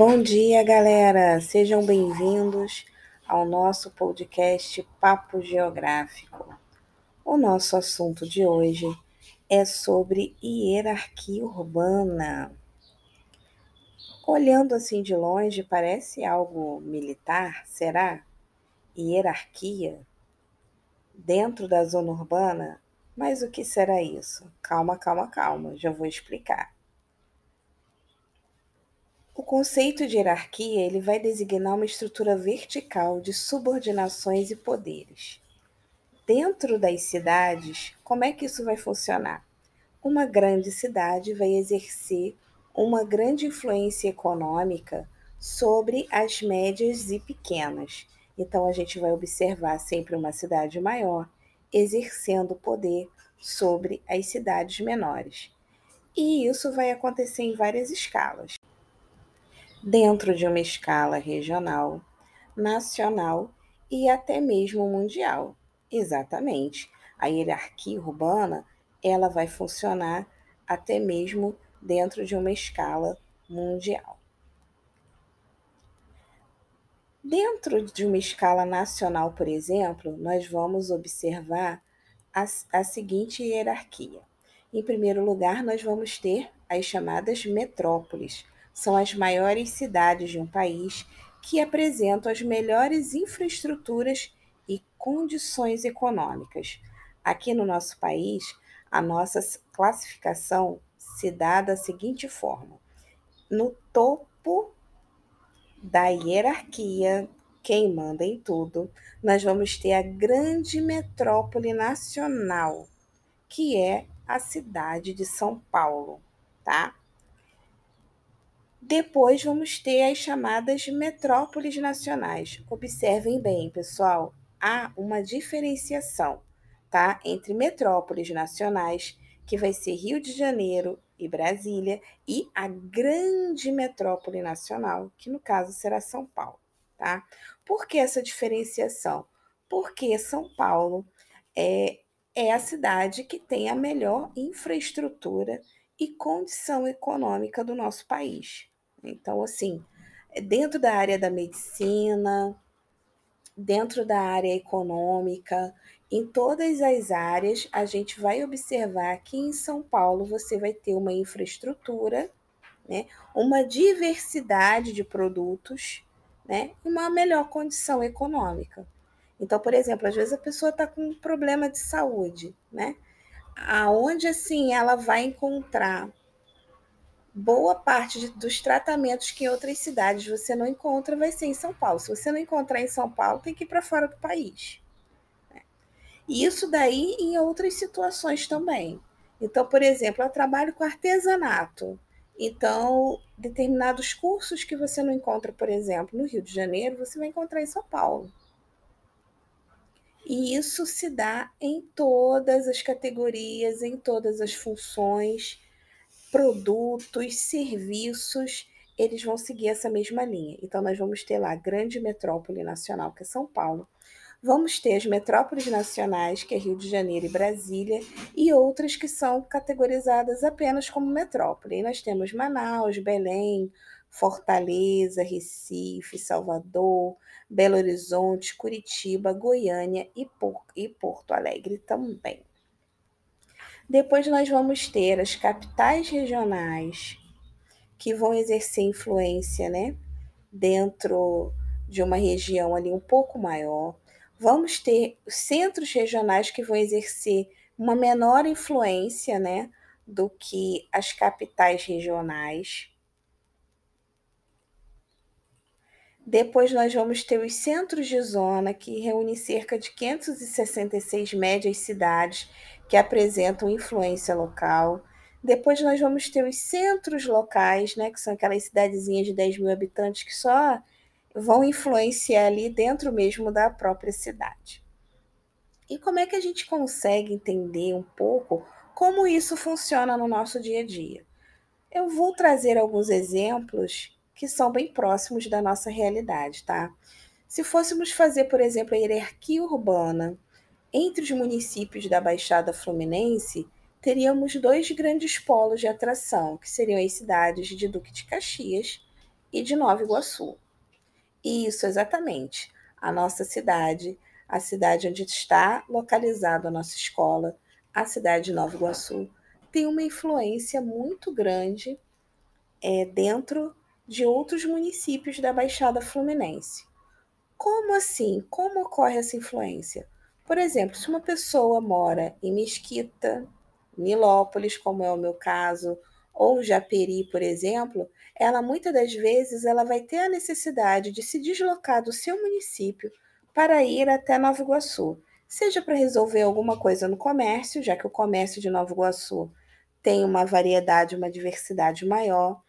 Bom dia, galera! Sejam bem-vindos ao nosso podcast Papo Geográfico. O nosso assunto de hoje é sobre hierarquia urbana. Olhando assim de longe, parece algo militar, será? Hierarquia? Dentro da zona urbana? Mas o que será isso? Calma, calma, calma, já vou explicar. O conceito de hierarquia ele vai designar uma estrutura vertical de subordinações e poderes. Dentro das cidades, como é que isso vai funcionar? Uma grande cidade vai exercer uma grande influência econômica sobre as médias e pequenas. Então, a gente vai observar sempre uma cidade maior exercendo poder sobre as cidades menores. E isso vai acontecer em várias escalas dentro de uma escala regional, nacional e até mesmo mundial. Exatamente. A hierarquia urbana, ela vai funcionar até mesmo dentro de uma escala mundial. Dentro de uma escala nacional, por exemplo, nós vamos observar a, a seguinte hierarquia. Em primeiro lugar, nós vamos ter as chamadas metrópoles, são as maiores cidades de um país que apresentam as melhores infraestruturas e condições econômicas. Aqui no nosso país, a nossa classificação se dá da seguinte forma: no topo da hierarquia, quem manda em tudo, nós vamos ter a grande metrópole nacional, que é a cidade de São Paulo, tá? Depois vamos ter as chamadas metrópoles nacionais. Observem bem, pessoal, há uma diferenciação, tá? Entre metrópoles nacionais, que vai ser Rio de Janeiro e Brasília, e a grande metrópole nacional, que no caso será São Paulo, tá? Por que essa diferenciação? Porque São Paulo é, é a cidade que tem a melhor infraestrutura e condição econômica do nosso país. Então, assim, dentro da área da medicina, dentro da área econômica, em todas as áreas, a gente vai observar que em São Paulo você vai ter uma infraestrutura, né, uma diversidade de produtos, né, e uma melhor condição econômica. Então, por exemplo, às vezes a pessoa está com um problema de saúde, né? Aonde assim ela vai encontrar boa parte de, dos tratamentos que em outras cidades você não encontra vai ser em São Paulo. Se você não encontrar em São Paulo, tem que ir para fora do país. Né? E isso daí em outras situações também. Então, por exemplo, eu trabalho com artesanato. Então, determinados cursos que você não encontra, por exemplo, no Rio de Janeiro, você vai encontrar em São Paulo. E isso se dá em todas as categorias, em todas as funções produtos, serviços, eles vão seguir essa mesma linha. Então, nós vamos ter lá a grande metrópole nacional, que é São Paulo. Vamos ter as metrópoles nacionais, que é Rio de Janeiro e Brasília, e outras que são categorizadas apenas como metrópole. E nós temos Manaus, Belém, Fortaleza, Recife, Salvador, Belo Horizonte, Curitiba, Goiânia e, Porto Alegre também. Depois nós vamos ter as capitais regionais que vão exercer influência, né, dentro de uma região ali um pouco maior. Vamos ter os centros regionais que vão exercer uma menor influência, né, do que as capitais regionais. Depois nós vamos ter os centros de zona, que reúnem cerca de 566 médias cidades que apresentam influência local. Depois nós vamos ter os centros locais, né, que são aquelas cidadezinhas de 10 mil habitantes que só vão influenciar ali dentro mesmo da própria cidade. E como é que a gente consegue entender um pouco como isso funciona no nosso dia a dia? Eu vou trazer alguns exemplos que são bem próximos da nossa realidade, tá? Se fôssemos fazer, por exemplo, a hierarquia urbana entre os municípios da Baixada Fluminense, teríamos dois grandes polos de atração, que seriam as cidades de Duque de Caxias e de Nova Iguaçu. Isso, exatamente. A nossa cidade, a cidade onde está localizada a nossa escola, a cidade de Nova Iguaçu, tem uma influência muito grande é, dentro de outros municípios da Baixada Fluminense. Como assim? Como ocorre essa influência? Por exemplo, se uma pessoa mora em Mesquita, Nilópolis, como é o meu caso, ou Japeri, por exemplo, ela muitas das vezes ela vai ter a necessidade de se deslocar do seu município para ir até Nova Iguaçu, seja para resolver alguma coisa no comércio, já que o comércio de Nova Iguaçu tem uma variedade, uma diversidade maior,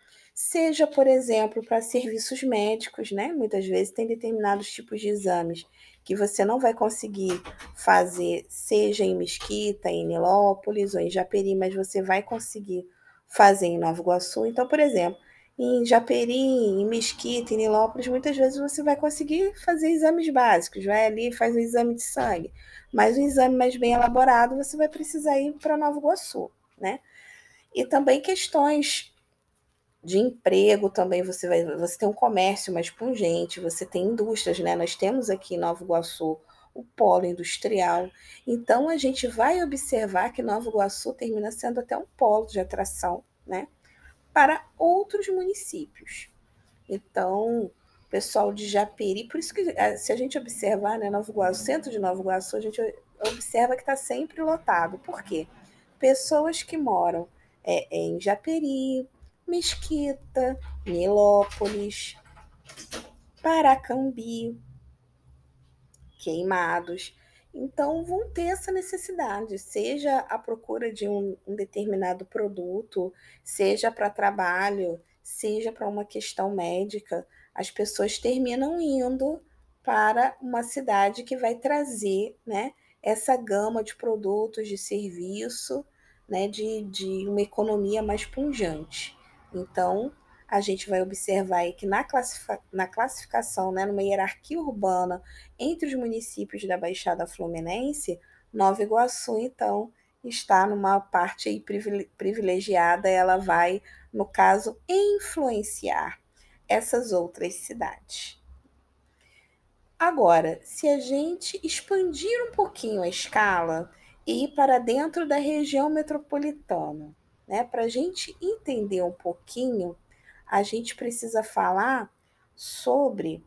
seja, por exemplo, para serviços médicos, né? Muitas vezes tem determinados tipos de exames que você não vai conseguir fazer, seja em Mesquita, em Nilópolis ou em Japeri, mas você vai conseguir fazer em Nova Iguaçu. Então, por exemplo, em Japeri, em Mesquita, em Nilópolis, muitas vezes você vai conseguir fazer exames básicos, vai ali e faz um exame de sangue. Mas um exame mais bem elaborado, você vai precisar ir para Nova Iguaçu, né? E também questões de emprego também você vai você tem um comércio mais pungente, você tem indústrias, né? Nós temos aqui em Nova Iguaçu o polo industrial. Então a gente vai observar que Nova Iguaçu termina sendo até um polo de atração, né? Para outros municípios. Então, pessoal de Japeri, por isso que eh, se a gente observar, né, Nova Iguaçu, centro de Nova Iguaçu, a gente observa que está sempre lotado. Por quê? Pessoas que moram é, em Japeri, Mesquita, Nilópolis, Paracambi, Queimados. Então, vão ter essa necessidade, seja a procura de um, um determinado produto, seja para trabalho, seja para uma questão médica, as pessoas terminam indo para uma cidade que vai trazer né, essa gama de produtos, de serviço, né, de, de uma economia mais pungente. Então, a gente vai observar que na, na classificação, né, numa hierarquia urbana entre os municípios da Baixada Fluminense, Nova Iguaçu, então, está numa parte privilegiada, ela vai, no caso, influenciar essas outras cidades. Agora, se a gente expandir um pouquinho a escala e ir para dentro da região metropolitana, né? Para a gente entender um pouquinho, a gente precisa falar sobre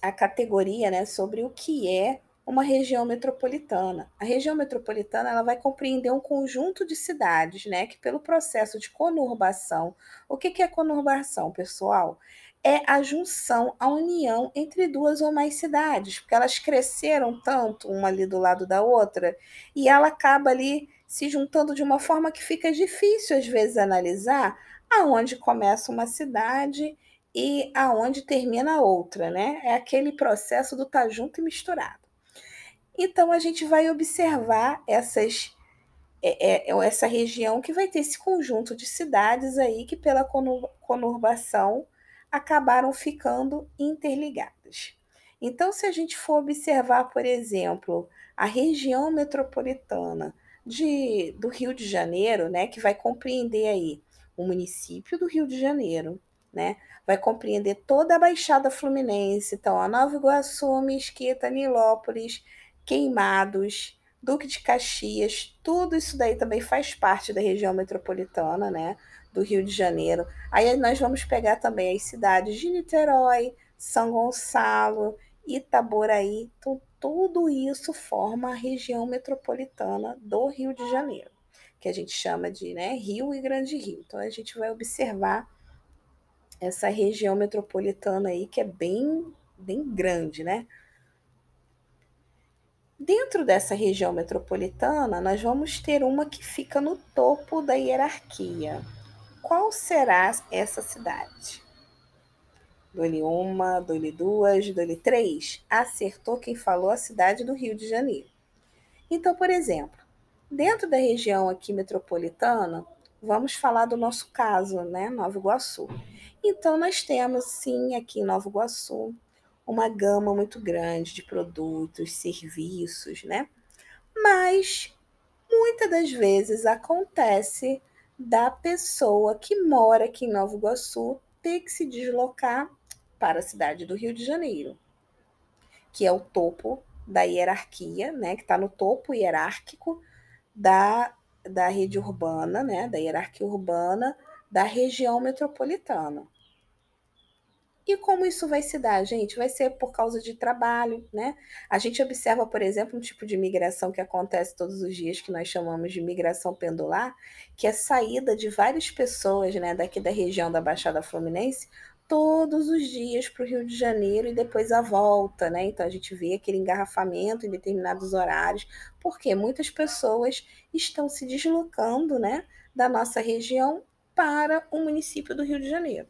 a categoria, né? Sobre o que é uma região metropolitana. A região metropolitana ela vai compreender um conjunto de cidades, né? Que pelo processo de conurbação, o que, que é conurbação, pessoal? É a junção, a união entre duas ou mais cidades, porque elas cresceram tanto uma ali do lado da outra e ela acaba ali se juntando de uma forma que fica difícil, às vezes, analisar aonde começa uma cidade e aonde termina outra, né? É aquele processo do tá junto e misturado. Então, a gente vai observar essas, é, é, é essa região que vai ter esse conjunto de cidades aí que, pela conurbação, acabaram ficando interligadas. Então, se a gente for observar, por exemplo, a região metropolitana, de, do Rio de Janeiro, né, que vai compreender aí o município do Rio de Janeiro, né, vai compreender toda a Baixada Fluminense, então a Nova Iguaçu, Mesquita, Nilópolis, Queimados, Duque de Caxias, tudo isso daí também faz parte da região metropolitana, né, do Rio de Janeiro. Aí nós vamos pegar também as cidades de Niterói, São Gonçalo, Itaboraí, tudo isso forma a região metropolitana do Rio de Janeiro, que a gente chama de né, Rio e Grande Rio. Então a gente vai observar essa região metropolitana aí que é bem, bem grande, né? Dentro dessa região metropolitana, nós vamos ter uma que fica no topo da hierarquia. Qual será essa cidade? Dole uma, dole duas, dole três. Acertou quem falou a cidade do Rio de Janeiro. Então, por exemplo, dentro da região aqui metropolitana, vamos falar do nosso caso, né, Nova Iguaçu. Então, nós temos, sim, aqui em Nova Iguaçu, uma gama muito grande de produtos, serviços, né? Mas muitas das vezes acontece da pessoa que mora aqui em Nova Iguaçu ter que se deslocar para a cidade do Rio de Janeiro, que é o topo da hierarquia, né, que está no topo hierárquico da, da rede urbana, né, da hierarquia urbana da região metropolitana. E como isso vai se dar, gente? Vai ser por causa de trabalho, né? A gente observa, por exemplo, um tipo de migração que acontece todos os dias, que nós chamamos de migração pendular, que é a saída de várias pessoas, né, daqui da região da Baixada Fluminense, todos os dias para o Rio de Janeiro e depois a volta, né? Então a gente vê aquele engarrafamento em determinados horários, porque muitas pessoas estão se deslocando, né, da nossa região para o município do Rio de Janeiro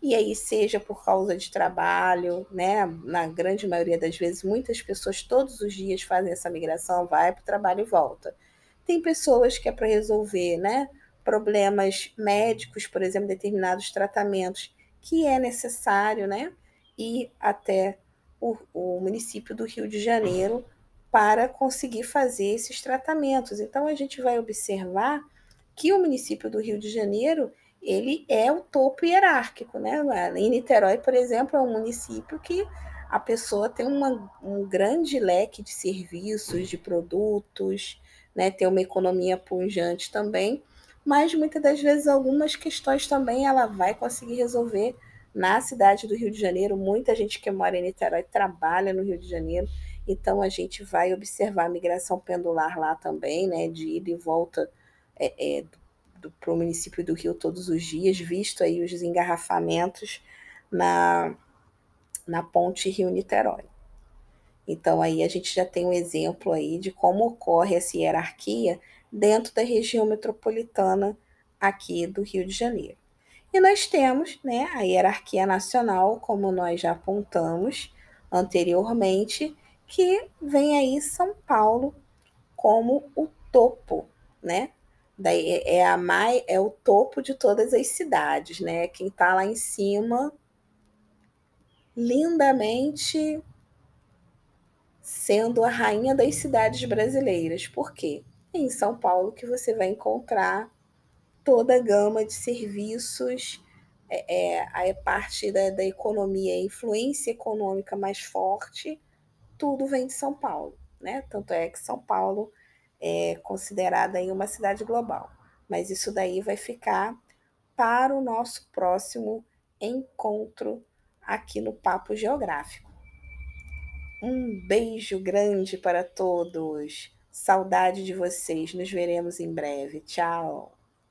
e aí seja por causa de trabalho, né? Na grande maioria das vezes, muitas pessoas todos os dias fazem essa migração, vai para o trabalho e volta. Tem pessoas que é para resolver, né? Problemas médicos, por exemplo, determinados tratamentos que é necessário, né? Ir até o, o município do Rio de Janeiro para conseguir fazer esses tratamentos. Então a gente vai observar que o município do Rio de Janeiro ele é o topo hierárquico, né? Em Niterói, por exemplo, é um município que a pessoa tem uma, um grande leque de serviços, de produtos, né? Tem uma economia pujante também, mas muitas das vezes algumas questões também ela vai conseguir resolver na cidade do Rio de Janeiro. Muita gente que mora em Niterói trabalha no Rio de Janeiro, então a gente vai observar a migração pendular lá também, né? De ida e volta é, é, para o município do Rio todos os dias, visto aí os engarrafamentos na, na ponte Rio-Niterói. Então aí a gente já tem um exemplo aí de como ocorre essa hierarquia dentro da região metropolitana aqui do Rio de Janeiro. E nós temos né, a hierarquia nacional, como nós já apontamos anteriormente, que vem aí São Paulo como o topo, né? Daí é, é a mais, é o topo de todas as cidades, né? Quem está lá em cima, lindamente sendo a rainha das cidades brasileiras. Por quê? É em São Paulo que você vai encontrar toda a gama de serviços, é, é, a parte da, da economia, a influência econômica mais forte, tudo vem de São Paulo, né? Tanto é que São Paulo é considerada aí uma cidade global. Mas isso daí vai ficar para o nosso próximo encontro aqui no Papo Geográfico. Um beijo grande para todos. Saudade de vocês. Nos veremos em breve. Tchau.